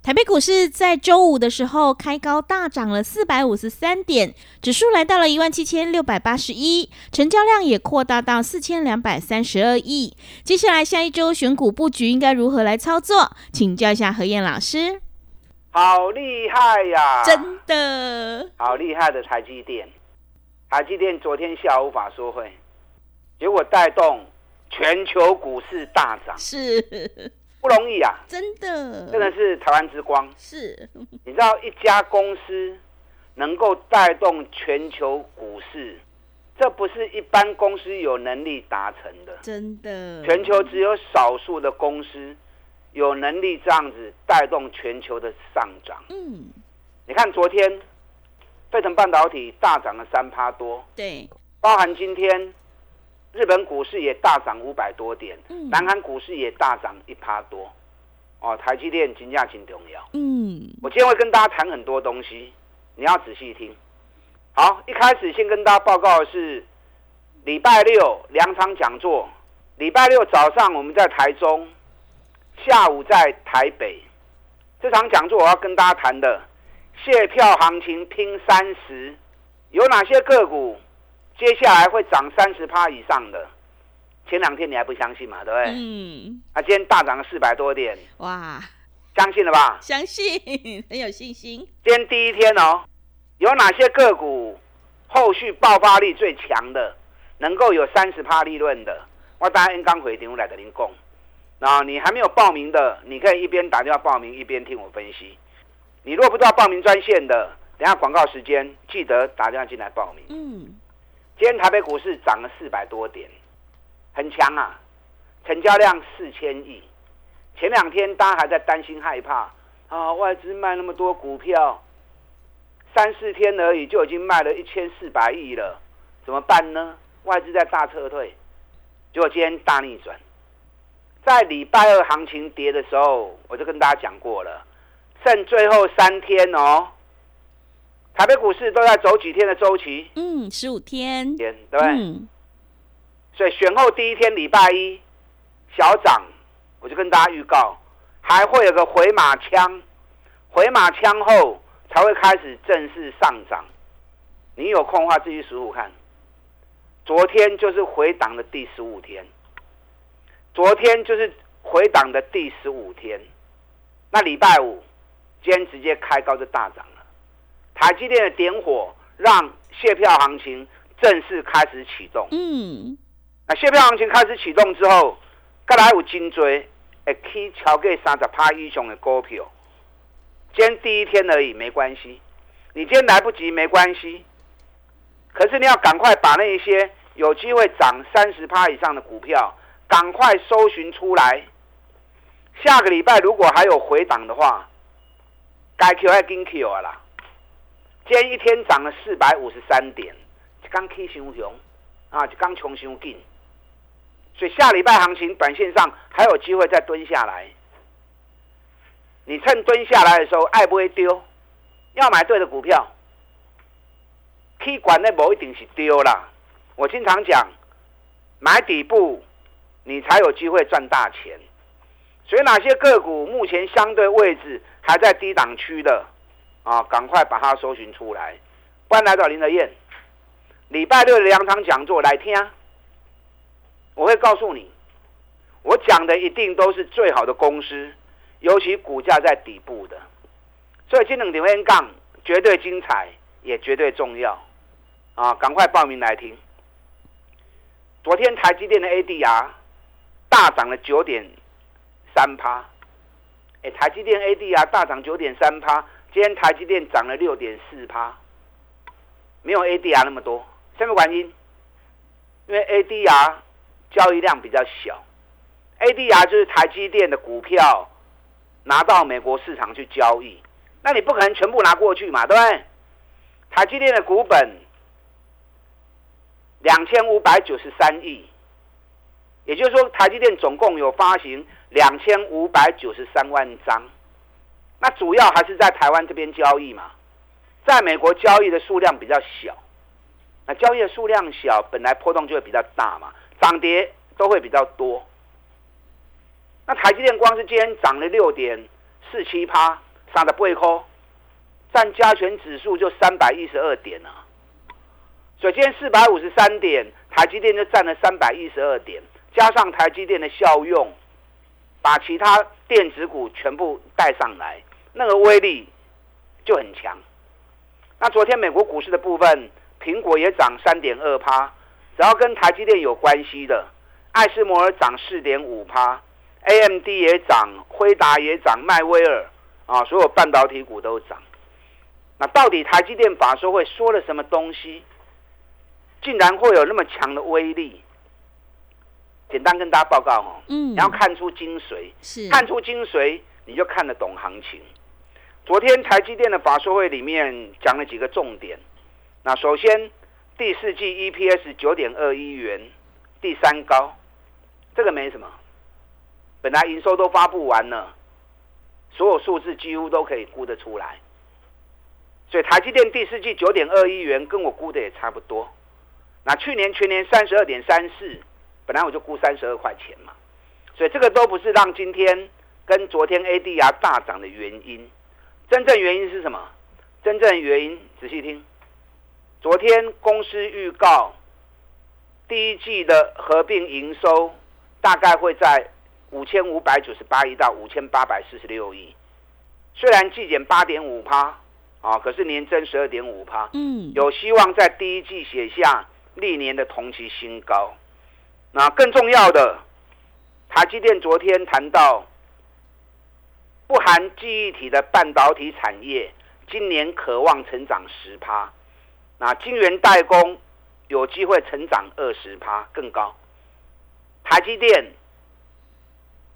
台北股市在周五的时候开高大涨了四百五十三点，指数来到了一万七千六百八十一，成交量也扩大到四千两百三十二亿。接下来下一周选股布局应该如何来操作？请教一下何燕老师。好厉害呀！真的，好厉害的台积电。台积电昨天下午法说会，结果带动全球股市大涨。是。不容易啊，真的，真的是台湾之光。是，你知道一家公司能够带动全球股市，这不是一般公司有能力达成的。真的，全球只有少数的公司有能力这样子带动全球的上涨。嗯，你看昨天，沸腾半导体大涨了三趴多。对，包含今天。日本股市也大涨五百多点，南韩股市也大涨一趴多，哦，台积电金价挺重要。嗯，我今天会跟大家谈很多东西，你要仔细听。好，一开始先跟大家报告的是礼拜六两场讲座，礼拜六早上我们在台中，下午在台北。这场讲座我要跟大家谈的，卸票行情拼三十，有哪些个股？接下来会涨三十趴以上的，前两天你还不相信嘛？对不对？嗯。啊，今天大涨了四百多点，哇！相信了吧？相信，很有信心。今天第一天哦，有哪些个股后续爆发力最强的，能够有三十趴利润的？我当然刚回电来跟您讲。那你还没有报名的，你可以一边打电话报名，一边听我分析。你如果不知道报名专线的，等下广告时间记得打电话进来报名。嗯。今天台北股市涨了四百多点，很强啊！成交量四千亿。前两天大家还在担心害怕啊，外资卖那么多股票，三四天而已就已经卖了一千四百亿了，怎么办呢？外资在大撤退，结果今天大逆转。在礼拜二行情跌的时候，我就跟大家讲过了，剩最后三天哦。台北股市都在走几天的周期？嗯，十五天。天对。所以选后第一天礼拜一小涨，我就跟大家预告，还会有个回马枪，回马枪后才会开始正式上涨。你有空的话自己数数看。昨天就是回档的第十五天，昨天就是回档的第十五天。那礼拜五今天直接开高就大涨。台积电的点火，让卸票行情正式开始启动。嗯，那卸票行情开始启动之后，再来有金追，会去超过三十趴以上的股票。今天第一天而已，没关系。你今天来不及没关系，可是你要赶快把那一些有机会涨三十趴以上的股票，赶快搜寻出来。下个礼拜如果还有回档的话，该 Q 还跟 Q 啊啦。今天一天涨了四百五十三点，刚起上雄啊，就刚冲上劲，所以下礼拜行情短线上还有机会再蹲下来。你趁蹲下来的时候，爱不会丢，要买对的股票，可管那不一定是丢啦。我经常讲，买底部，你才有机会赚大钱。所以哪些个股目前相对位置还在低档区的？啊，赶快把它搜寻出来！欢迎来到林德燕，礼拜六的两场讲座来听，我会告诉你，我讲的一定都是最好的公司，尤其股价在底部的，所以今天林德杠绝对精彩，也绝对重要啊！赶快报名来听。昨天台积电的 ADR 大涨了九点三趴，哎，台积电 ADR 大涨九点三趴，今天台积电涨了六点四趴，没有 ADR 那么多，什么原因？因为 ADR 交易量比较小，ADR 就是台积电的股票拿到美国市场去交易，那你不可能全部拿过去嘛，对不对？台积电的股本两千五百九十三亿，也就是说，台积电总共有发行两千五百九十三万张，那主要还是在台湾这边交易嘛，在美国交易的数量比较小。那交易的数量小，本来波动就会比较大嘛，涨跌都会比较多。那台积电光是今天涨了六点四七趴，三的不扣，占加权指数就三百一十二点啊。所以今天四百五十三点，台积电就占了三百一十二点，加上台积电的效用，把其他电子股全部带上来，那个威力就很强。那昨天美国股市的部分。苹果也涨三点二趴，只要跟台积电有关系的，爱斯摩尔涨四点五趴，AMD 也涨，辉达也涨，迈威尔啊，所有半导体股都涨。那到底台积电法说会说了什么东西，竟然会有那么强的威力？简单跟大家报告哦，嗯，你要看出精髓，是看出精髓，你就看得懂行情。昨天台积电的法说会里面讲了几个重点。那首先，第四季 EPS 九点二一元，第三高，这个没什么。本来营收都发布完了，所有数字几乎都可以估得出来。所以台积电第四季九点二一元，跟我估的也差不多。那去年全年三十二点三四，本来我就估三十二块钱嘛。所以这个都不是让今天跟昨天 ADR 大涨的原因。真正原因是什么？真正原因仔细听。昨天公司预告，第一季的合并营收大概会在五千五百九十八亿到五千八百四十六亿，虽然季减八点五趴啊，可是年增十二点五趴，嗯，有希望在第一季写下历年的同期新高。那更重要的，台积电昨天谈到，不含记忆体的半导体产业，今年渴望成长十趴。那晶圆代工有机会成长二十趴更高，台积电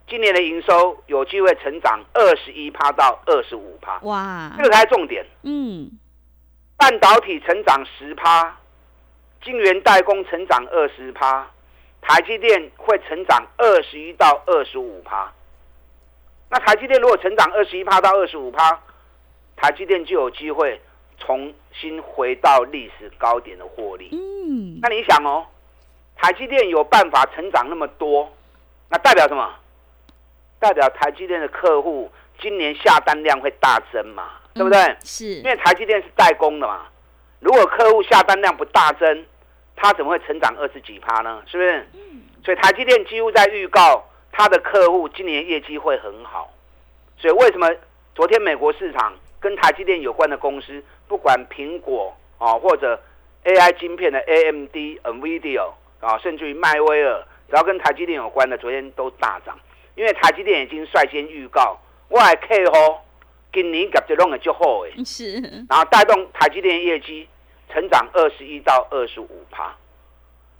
今年的营收有机会成长二十一趴到二十五趴，哇，这个才重点。嗯，半导体成长十趴，晶圆代工成长二十趴，台积电会成长二十一到二十五趴。那台积电如果成长二十一趴到二十五趴，台积电就有机会。重新回到历史高点的获利，嗯，那你想哦，台积电有办法成长那么多，那代表什么？代表台积电的客户今年下单量会大增嘛？对不对？是，因为台积电是代工的嘛。如果客户下单量不大增，它怎么会成长二十几趴呢？是不是？嗯。所以台积电几乎在预告它的客户今年业绩会很好。所以为什么昨天美国市场跟台积电有关的公司？不管苹果啊，或者 AI 晶片的 AMD、NVIDIA 啊，甚至于迈威尔，只要跟台积电有关的，昨天都大涨。因为台积电已经率先预告，我还 K 哦，今年业绩弄的就好诶，是，然后带动台积电业绩成长二十一到二十五趴。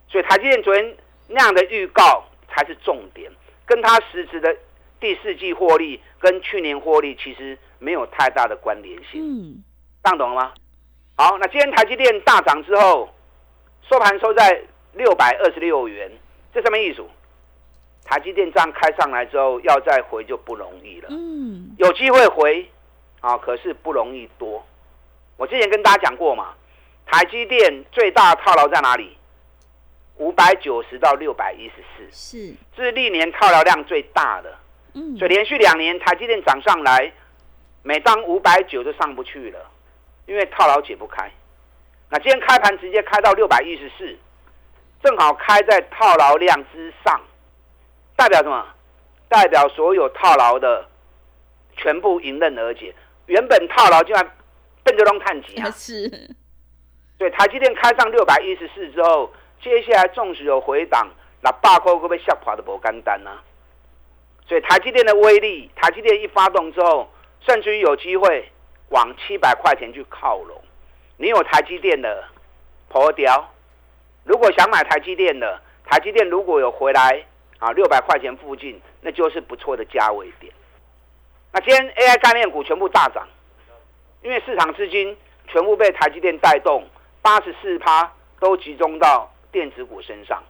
所以台积电昨天那样的预告才是重点，跟它实质的第四季获利跟去年获利其实没有太大的关联性。嗯。当懂了吗？好，那今天台积电大涨之后，收盘收在六百二十六元，这什么意思？台积电这样开上来之后，要再回就不容易了。嗯，有机会回啊，可是不容易多。我之前跟大家讲过嘛，台积电最大套牢在哪里？五百九十到六百一十四，是，这是历年套牢量最大的。嗯，所以连续两年台积电涨上来，每当五百九就上不去了。因为套牢解不开，那今天开盘直接开到六百一十四，正好开在套牢量之上，代表什么？代表所有套牢的全部迎刃而解。原本套牢竟然奔着龙探底啊！是。对，台积电开上六百一十四之后，接下来纵使有回档，那八块会被吓垮的不简单呐。所以台积电的威力，台积电一发动之后，甚至于有机会往七百块钱去靠拢。你有台积电的破雕，如果想买台积电的，台积电如果有回来啊六百块钱附近，那就是不错的价位点。那今天 AI 概念股全部大涨，因为市场资金全部被台积电带动，八十四趴都集中到电子股身上。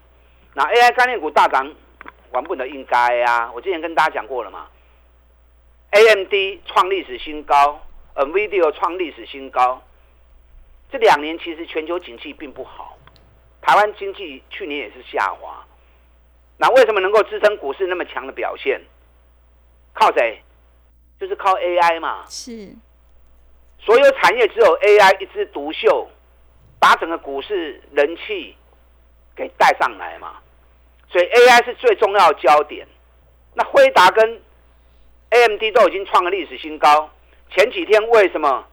那 AI 概念股大涨，完不能应该啊！我之前跟大家讲过了嘛，AMD 创历史新高，NVIDIA 创历史新高。这两年其实全球景气并不好，台湾经济去年也是下滑。那为什么能够支撑股市那么强的表现？靠谁？就是靠 AI 嘛。是。所有产业只有 AI 一枝独秀，把整个股市人气给带上来嘛。所以 AI 是最重要的焦点。那辉达跟 AMD 都已经创了历史新高，前几天为什么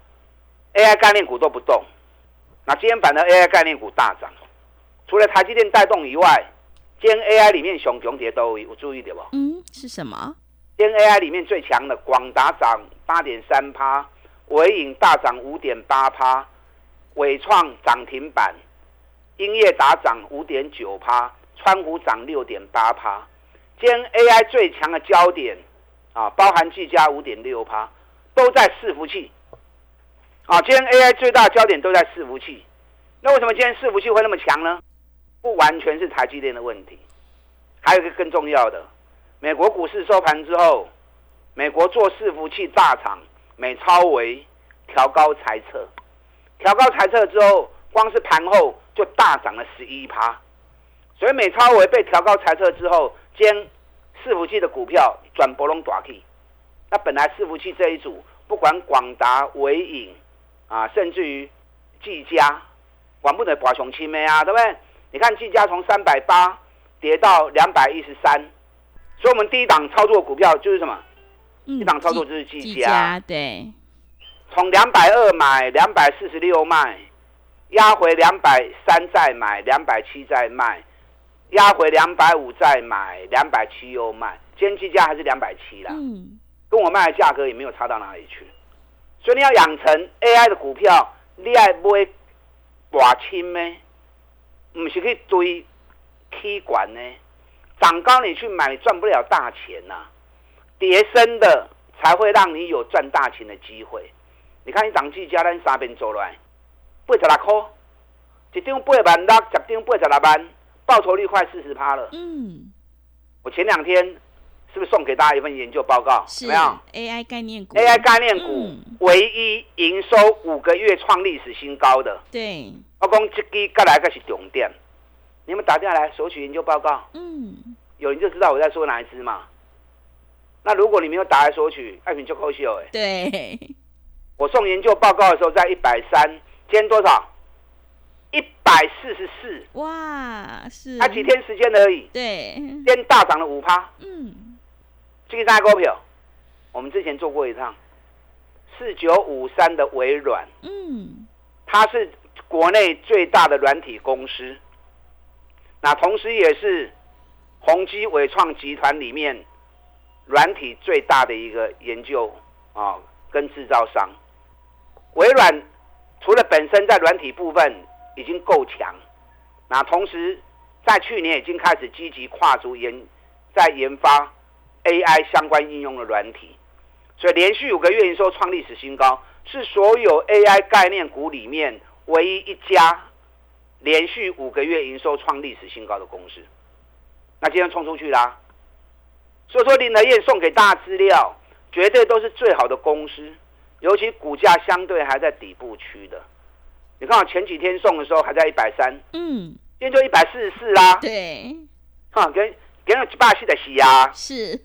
AI 概念股都不动？那今天反的 AI 概念股大涨，除了台积电带动以外，今天 AI 里面熊熊跌都有注意点不？嗯，是什么？今天 AI 里面最强的广达涨八点三趴，伟影大涨五点八趴，伟创涨停板，英业达涨五点九趴。川股涨六点八趴，今天 AI 最强的焦点啊，包含技嘉五点六趴，都在伺服器。啊，今天 AI 最大焦点都在伺服器。那为什么今天伺服器会那么强呢？不完全是台积电的问题，还有一个更重要的，美国股市收盘之后，美国做伺服器大厂美超维调高猜测，调高猜测之后，光是盘后就大涨了十一趴。所以美超维被调高裁测之后，将伺服器的股票转博龙大起。那本来伺服器这一组，不管广达、伟影啊，甚至于技嘉，管不得华雄七妹啊，对不对？你看技嘉从三百八跌到两百一十三，所以我们第一档操作股票就是什么？一档操作就是技嘉，对。从两百二买，两百四十六卖，压回两百三再买，两百七再卖。压回两百五再买，两百七又卖，今天计价还是两百七啦。嗯，跟我卖的价格也没有差到哪里去。所以你要养成 AI 的股票，你爱买寡轻咩？唔是去堆踢管呢？涨高你去买，赚不了大钱呐。跌升的才会让你有赚大钱的机会。你看你涨计价，咱三边做来，八十六块，一张八万六，十张八十六万。报酬率快四十趴了。嗯，我前两天是不是送给大家一份研究报告？是。没有 AI 概念股。AI 概念股唯一营收五个月创历史新高。的。对。我讲这个该来个是重点。你们打电话来索取研究报告。嗯。有人就知道我在说哪一支嘛。那如果你没有打来索取，爱品就扣秀哎。对。我送研究报告的时候在一百三，今天多少？一百四十四，哇，是，才几天时间而已，对，今天大涨了五趴，嗯，这个大股票，我们之前做过一趟，四九五三的微软，嗯，它是国内最大的软体公司，那同时也是宏基伟创集团里面软体最大的一个研究啊跟制造商，微软除了本身在软体部分。已经够强，那同时在去年已经开始积极跨足研，在研发 AI 相关应用的软体，所以连续五个月营收创历史新高，是所有 AI 概念股里面唯一一家连续五个月营收创历史新高的公司。那今天冲出去啦，所以说林德燕送给大家资料，绝对都是最好的公司，尤其股价相对还在底部区的。你看我前几天送的时候还在一百三，嗯，今天就一百四十四啦。对，哈，给给我一百四的洗啊。是，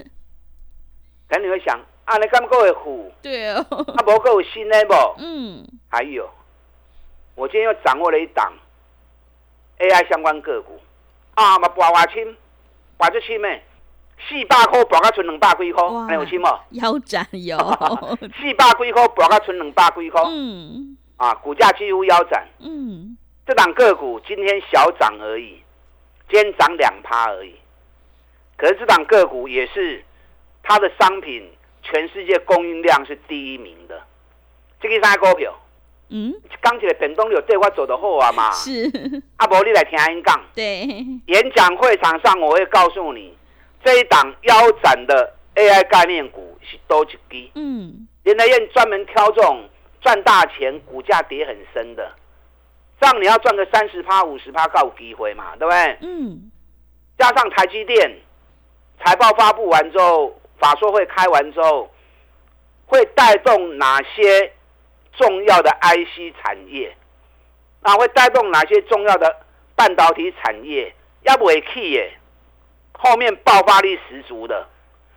可能你会想，啊，你敢够会虎？对哦。啊，不够新的不？嗯。还有，我今天又掌握了一档 AI 相关个股，啊，嘛博华清，博就清咩？四百块博到存两百几块，还有清冇？腰斩有。四百几块博到存两百几块。嗯。啊，股价几乎腰斩。嗯，这档个股今天小涨而已，今天涨两趴而已。可是这档个股也是它的商品全世界供应量是第一名的。这个啥股票？嗯，刚起来本东有对我走的好啊嘛。是，阿伯，你来听音讲。对，演讲会场上我会告诉你，这一档腰斩的 AI 概念股是多几支。嗯，林德燕专门挑这种赚大钱、股价跌很深的，这样你要赚个三十趴、五十趴，够有机会嘛，对不对？嗯，加上台积电财报发布完之后，法说会开完之后，会带动哪些重要的 IC 产业？啊，会带动哪些重要的半导体产业？要不会 key 耶，后面爆发力十足的，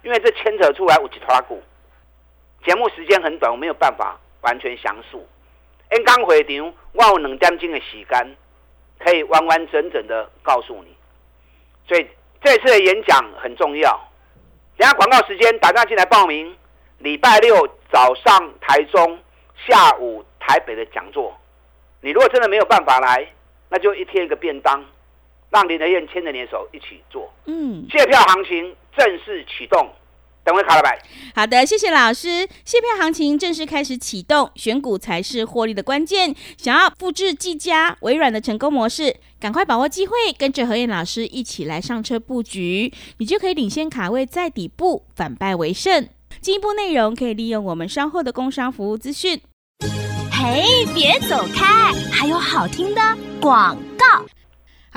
因为这牵扯出来有几团股。节目时间很短，我没有办法完全详述。因刚回场，我有两点钟的时间，可以完完整整的告诉你。所以这次的演讲很重要。等下广告时间，打电话进来报名。礼拜六早上台中，下午台北的讲座。你如果真的没有办法来，那就一天一个便当，让林德燕牵着你的手一起做。嗯，借票行情正式启动，等会卡了白。好的，谢谢老师。卸票行情正式开始启动，选股才是获利的关键。想要复制技嘉、微软的成功模式，赶快把握机会，跟着何燕老师一起来上车布局，你就可以领先卡位在底部，反败为胜。进一步内容可以利用我们稍后的工商服务资讯。嘿，别走开，还有好听的广告。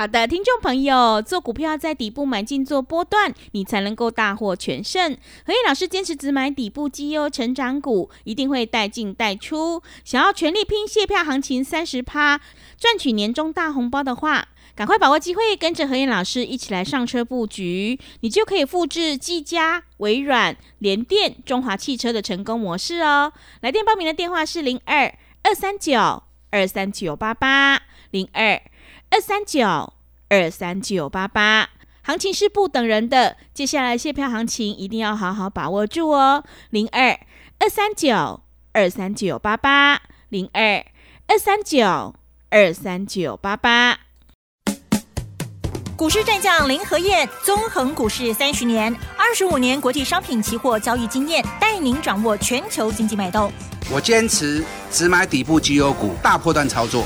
好的，听众朋友，做股票在底部买进做波段，你才能够大获全胜。何燕老师坚持只买底部绩优成长股，一定会带进带出。想要全力拼卸票行情三十趴，赚取年终大红包的话，赶快把握机会，跟着何燕老师一起来上车布局，你就可以复制技嘉、微软、联电、中华汽车的成功模式哦。来电报名的电话是零二二三九二三九八八零二。二三九二三九八八，行情是不等人的，接下来卸票行情一定要好好把握住哦。零二二三九二三九八八，零二二三九二三九八八。股市战将林和燕，纵横股市三十年，二十五年国际商品期货交易经验，带您掌握全球经济脉动。我坚持只买底部绩优股，大波段操作。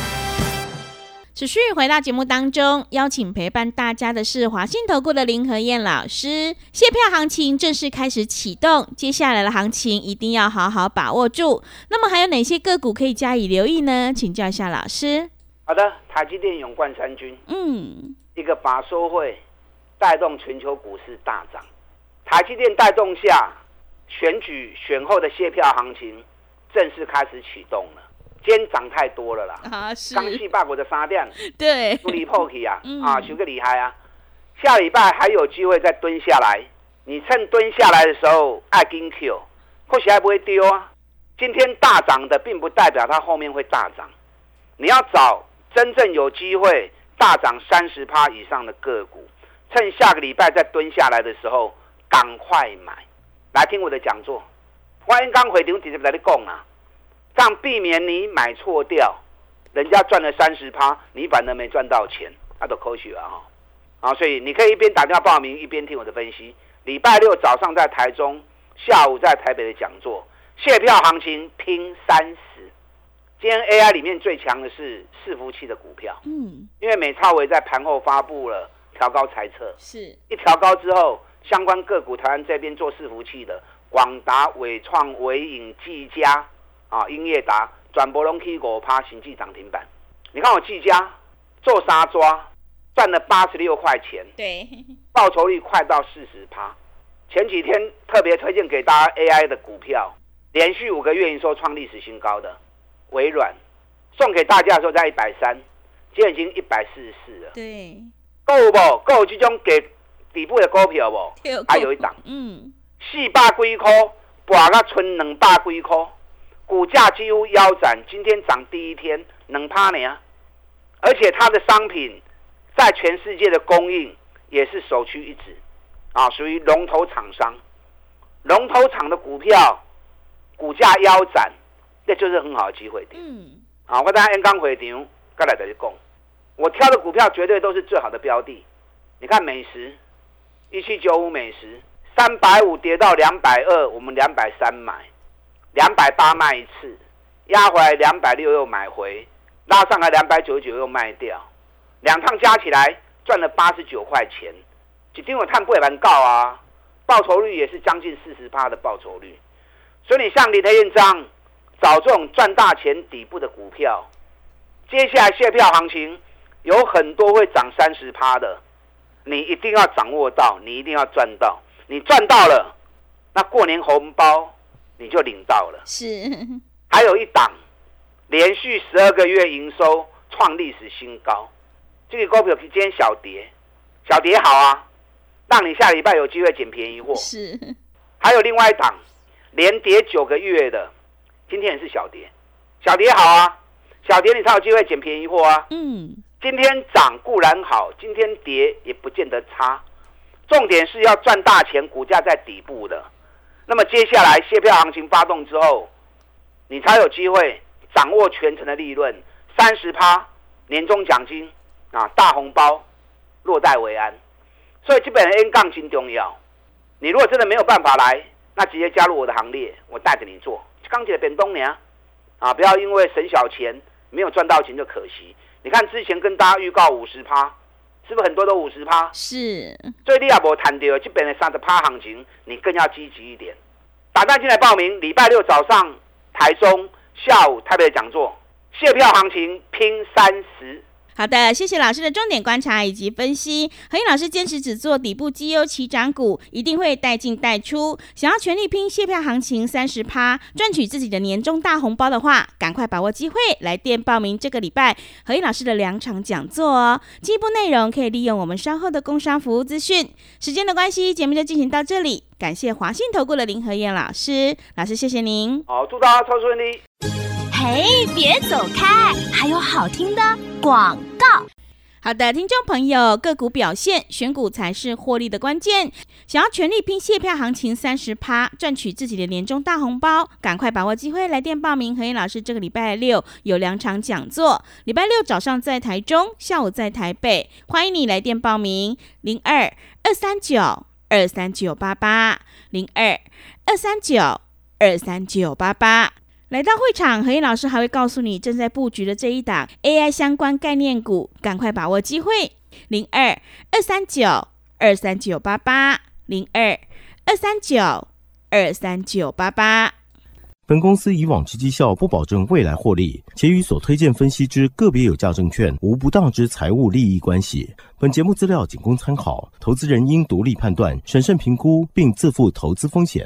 持续回到节目当中，邀请陪伴大家的是华信投顾的林和燕老师。卸票行情正式开始启动，接下来的行情一定要好好把握住。那么还有哪些个股可以加以留意呢？请教一下老师。好的，台积电勇冠三军，嗯，一个法说会带动全球股市大涨，台积电带动下，选举选后的卸票行情正式开始启动了。今天涨太多了啦，啊是刚细霸国的沙店对，不离破起啊，嗯啊，修个厉害啊！下礼拜还有机会再蹲下来，你趁蹲下来的时候爱跟 Q，或许还不会丢啊。今天大涨的，并不代表它后面会大涨，你要找真正有机会大涨三十趴以上的个股，趁下个礼拜再蹲下来的时候，赶快买。来听我的讲座，欢迎刚回场直接来你讲啊，这样避免你买错掉。人家赚了三十趴，你反而没赚到钱，那都科学啊哈！啊，所以你可以一边打电话报名，一边听我的分析。礼拜六早上在台中，下午在台北的讲座，卸票行情拼三十。今天 AI 里面最强的是伺服器的股票，嗯，因为美超维在盘后发布了调高猜测，是，一调高之后，相关个股台湾这边做伺服器的，广达、伟创、伟影、技嘉啊、英业达，转播龙 K 五趴，行迹涨停板。你看我技嘉做沙抓，赚了八十六块钱，对，报酬率快到四十趴。前几天特别推荐给大家 AI 的股票，连续五个月营收创历史新高的微软，送给大家的时候在一百三，今天已经一百四十四了。对，够不？够这种给底部的股票不？还有一档嗯，四百几块，博到剩两百几块，股价几乎腰斩。今天涨第一天，能趴你啊，而且它的商品在全世界的供应也是首屈一指，啊，属于龙头厂商。龙头厂的股票股价腰斩，这就是很好的机会点。嗯，啊，我等下 N 刚回场，该来得讲，我挑的股票绝对都是最好的标的。你看美食，一七九五美食，三百五跌到两百二，我们两百三买，两百八卖一次，压回来两百六又买回，拉上来两百九十九又卖掉，两趟加起来赚了八十九块钱，一定我探不也蛮高啊，报酬率也是将近四十趴的报酬率，所以你像林德燕章找这种赚大钱底部的股票，接下来卸票行情有很多会涨三十趴的。你一定要掌握到，你一定要赚到，你赚到了，那过年红包你就领到了。是，还有一档，连续十二个月营收创历史新高，这个股票今天小跌，小跌好啊，让你下礼拜有机会捡便宜货。是，还有另外一档，连跌九个月的，今天也是小跌，小跌好啊，小跌你才有机会捡便宜货啊。嗯。今天涨固然好，今天跌也不见得差。重点是要赚大钱，股价在底部的。那么接下来卸票行情发动之后，你才有机会掌握全程的利润，三十趴年终奖金啊，大红包落袋为安。所以基本 N 杠金重要。你如果真的没有办法来，那直接加入我的行列，我带着你做。钢铁变东年啊，不要因为省小钱没有赚到钱就可惜。你看之前跟大家预告五十趴，是不是很多都五十趴？是。所以你也无谈到基本的三十趴行情，你更要积极一点。打单进来报名，礼拜六早上台中，下午台北的讲座，谢票行情拼三十。好的，谢谢老师的重点观察以及分析。何燕老师坚持只做底部绩优起涨股，一定会带进带出。想要全力拼卸票行情三十趴，赚取自己的年终大红包的话，赶快把握机会来电报名这个礼拜何燕老师的两场讲座哦。进一步内容可以利用我们稍后的工商服务资讯。时间的关系，节目就进行到这里。感谢华信投顾的林何燕老师，老师谢谢您。好，祝大家超顺利。嘿，别走开，还有好听的广告。好的，听众朋友，个股表现，选股才是获利的关键。想要全力拼卸票行情三十趴，赚取自己的年终大红包，赶快把握机会来电报名。何燕老师这个礼拜六有两场讲座，礼拜六早上在台中，下午在台北，欢迎你来电报名：零二二三九二三九八八零二二三九二三九八八。来到会场，何燕老师还会告诉你正在布局的这一档 AI 相关概念股，赶快把握机会。零二二三九二三九八八零二二三九二三九八八。本公司以往之绩效不保证未来获利，且与所推荐分析之个别有价证券无不当之财务利益关系。本节目资料仅供参考，投资人应独立判断、审慎评估，并自负投资风险。